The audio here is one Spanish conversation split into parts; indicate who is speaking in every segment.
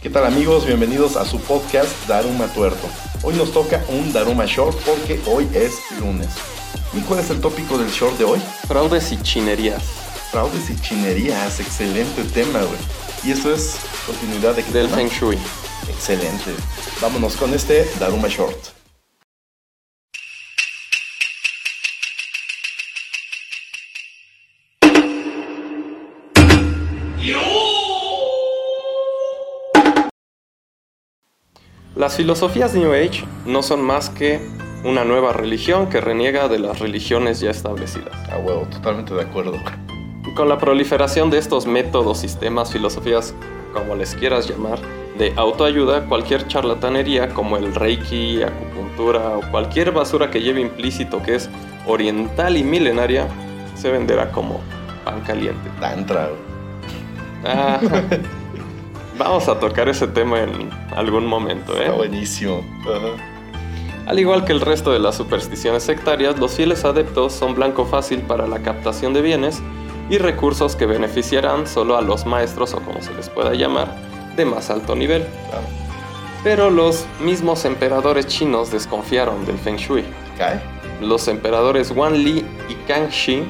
Speaker 1: ¿Qué tal amigos? Bienvenidos a su podcast Daruma Tuerto. Hoy nos toca un Daruma Short porque hoy es lunes. ¿Y cuál es el tópico del short de hoy?
Speaker 2: Fraudes y chinerías.
Speaker 1: Fraudes y chinerías, excelente tema, güey. Y eso es continuidad de
Speaker 2: Del
Speaker 1: tema?
Speaker 2: Feng Shui.
Speaker 1: Excelente. Vámonos con este Daruma Short.
Speaker 2: Las filosofías New Age no son más que una nueva religión que reniega de las religiones ya establecidas.
Speaker 1: A huevo, totalmente de acuerdo.
Speaker 2: Con la proliferación de estos métodos, sistemas, filosofías, como les quieras llamar, de autoayuda, cualquier charlatanería como el reiki, acupuntura o cualquier basura que lleve implícito que es oriental y milenaria, se venderá como pan caliente.
Speaker 1: Tantra.
Speaker 2: Ah, vamos a tocar ese tema en algún momento, ¿eh?
Speaker 1: Está buenísimo. Ajá.
Speaker 2: Al igual que el resto de las supersticiones sectarias, los fieles adeptos son blanco fácil para la captación de bienes y recursos que beneficiarán solo a los maestros o como se les pueda llamar, de más alto nivel.
Speaker 1: Claro.
Speaker 2: Pero los mismos emperadores chinos desconfiaron del Feng Shui.
Speaker 1: ¿Cae?
Speaker 2: Los emperadores Wan Li y Kang Shi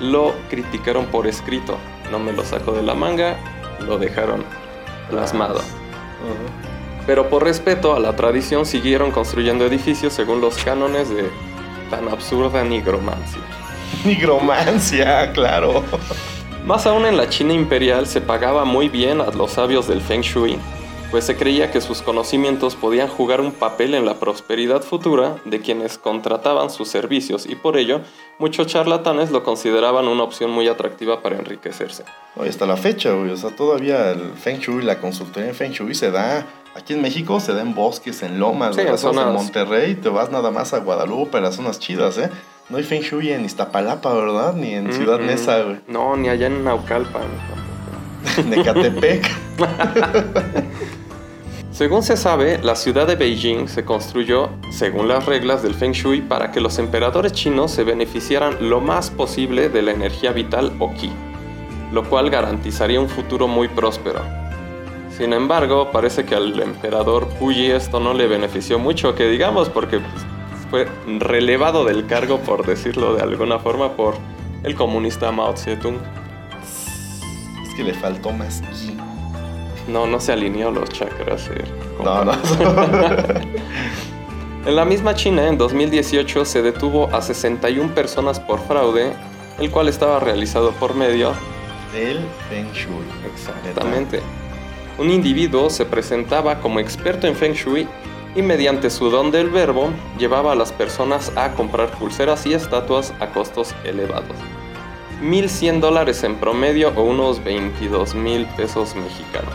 Speaker 2: lo criticaron por escrito. No me lo saco de la manga, lo dejaron plasmado. Pero por respeto a la tradición siguieron construyendo edificios según los cánones de tan absurda nigromancia.
Speaker 1: Nigromancia, claro.
Speaker 2: Más aún en la China imperial se pagaba muy bien a los sabios del Feng Shui, pues se creía que sus conocimientos podían jugar un papel en la prosperidad futura de quienes contrataban sus servicios y por ello muchos charlatanes lo consideraban una opción muy atractiva para enriquecerse.
Speaker 1: Oye, hasta la fecha, güey. O sea, todavía el Feng Shui, la consultoría en Feng Shui se da. Aquí en México se da en bosques, en lomas,
Speaker 2: Sí, en zonas-
Speaker 1: Monterrey, te vas nada más a Guadalupe, a las zonas chidas, ¿eh? No hay Feng Shui en Iztapalapa, ¿verdad? Ni en Ciudad
Speaker 2: Mm, mm.
Speaker 1: Neza, güey.
Speaker 2: No, ni allá en Naucalpan.
Speaker 1: En Ecatepec.
Speaker 2: Según se sabe, la ciudad de Beijing se construyó según las reglas del Feng Shui para que los emperadores chinos se beneficiaran lo más posible de la energía vital o Qi, lo cual garantizaría un futuro muy próspero. Sin embargo, parece que al emperador Puyi esto no le benefició mucho, que digamos, porque fue relevado del cargo, por decirlo de alguna forma, por el comunista Mao Zedong.
Speaker 1: es que le faltó más ki.
Speaker 2: No, no se alineó los chakras. eh,
Speaker 1: No, no.
Speaker 2: En la misma China, en 2018, se detuvo a 61 personas por fraude, el cual estaba realizado por medio.
Speaker 1: El Feng Shui.
Speaker 2: Exactamente. Un individuo se presentaba como experto en Feng Shui y mediante su don del verbo llevaba a las personas a comprar pulseras y estatuas a costos elevados. 1.100 dólares en promedio o unos 22 mil pesos mexicanos.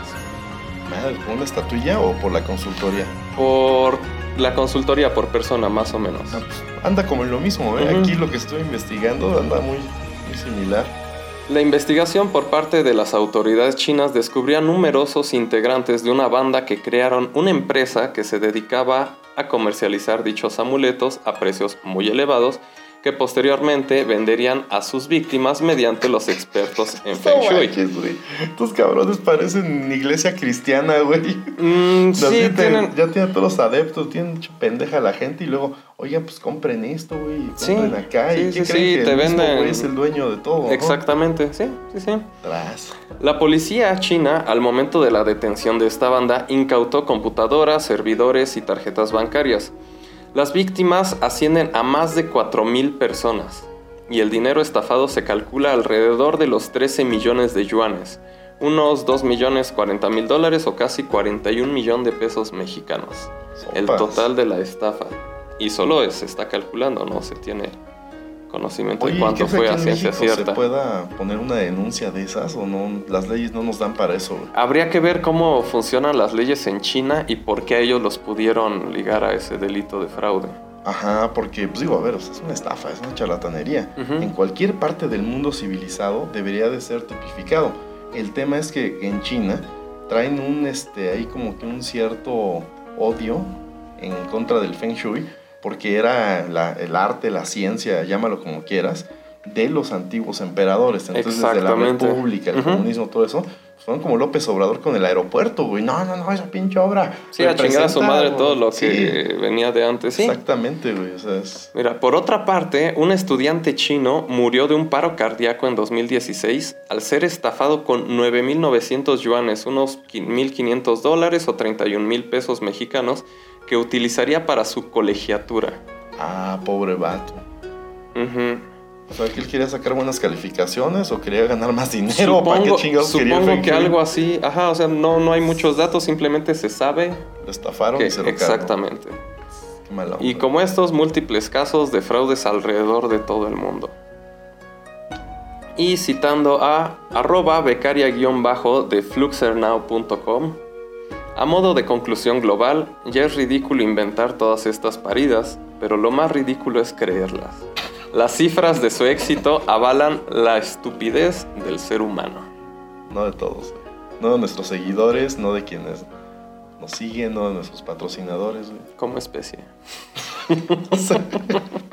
Speaker 1: Madre, ¿por una estatuilla o por la consultoría?
Speaker 2: Por la consultoría por persona, más o menos.
Speaker 1: Ah, pues, anda como en lo mismo, ¿eh? Aquí lo que estoy investigando anda muy, muy similar.
Speaker 2: La investigación por parte de las autoridades chinas descubrió a numerosos integrantes de una banda que crearon una empresa que se dedicaba a comercializar dichos amuletos a precios muy elevados que posteriormente venderían a sus víctimas mediante los expertos en Feng
Speaker 1: No
Speaker 2: Shui.
Speaker 1: manches. Estos cabrones parecen iglesia cristiana, güey.
Speaker 2: Mm, sí, tienen...
Speaker 1: Ya tienen todos los adeptos, tienen pendeja a la gente y luego, oigan, pues compren esto, güey, y
Speaker 2: Sí,
Speaker 1: compren acá.
Speaker 2: sí,
Speaker 1: ¿Y
Speaker 2: sí,
Speaker 1: que
Speaker 2: te
Speaker 1: el mismo
Speaker 2: venden-
Speaker 1: güey es el dueño de todo? ¿no?
Speaker 2: Exactamente, sí, sí, sí.
Speaker 1: Tras.
Speaker 2: La policía china, al momento de la detención de esta banda, incautó computadoras, servidores y tarjetas bancarias. Las víctimas ascienden a más de 4.000 personas y el dinero estafado se calcula alrededor de los 13 millones de yuanes, unos 2 millones 40 mil dólares o casi 41 millones de pesos mexicanos. El total de la estafa. Y solo se está calculando, no se tiene conocimiento
Speaker 1: Oye,
Speaker 2: de
Speaker 1: ¿y
Speaker 2: cuánto fue a
Speaker 1: en
Speaker 2: ciencia cierta.
Speaker 1: se pueda poner una denuncia de esas o no? Las leyes no nos dan para eso.
Speaker 2: Habría que ver cómo funcionan las leyes en China y por qué a ellos los pudieron ligar a ese delito de fraude.
Speaker 1: Ajá, porque, pues digo, a ver, o sea, es una estafa, es una charlatanería. En cualquier parte del mundo civilizado debería de ser tipificado. El tema es que en China traen un, este, ahí como que un cierto odio en contra del Feng Shui, porque era la- el arte, la ciencia, llámalo como quieras, de los antiguos emperadores. Entonces, desde la República, el comunismo, todo eso, fueron como López Obrador con el aeropuerto, güey. No, no, no, esa pinche obra.
Speaker 2: Sí, a chingar a su madre todo lo que venía de antes. Sí.
Speaker 1: Exactamente, güey.
Speaker 2: Mira, por otra parte, un estudiante chino murió de un paro cardíaco en 2016 al ser estafado con 9.900 yuanes, unos 1.500 dólares o 31 mil pesos mexicanos, que utilizaría para su colegiatura.
Speaker 1: Ah, pobre vato. O sea, que él quería sacar buenas calificaciones o quería ganar más dinero.
Speaker 2: Supongo, ¿Para qué chingados supongo que algo así. Ajá, o sea, no, no hay muchos datos, simplemente se sabe.
Speaker 1: Lo estafaron
Speaker 2: y se lo Exactamente. Qué mala y como estos múltiples casos de fraudes alrededor de todo el mundo. Y citando a arroba becaria-bajo de fluxernow.com, a modo de conclusión global, ya es ridículo inventar todas estas paridas, pero lo más ridículo es creerlas. Las cifras de su éxito avalan la estupidez del ser humano.
Speaker 1: No de todos, no de nuestros seguidores, no de quienes nos siguen, no de nuestros patrocinadores.
Speaker 2: Como especie.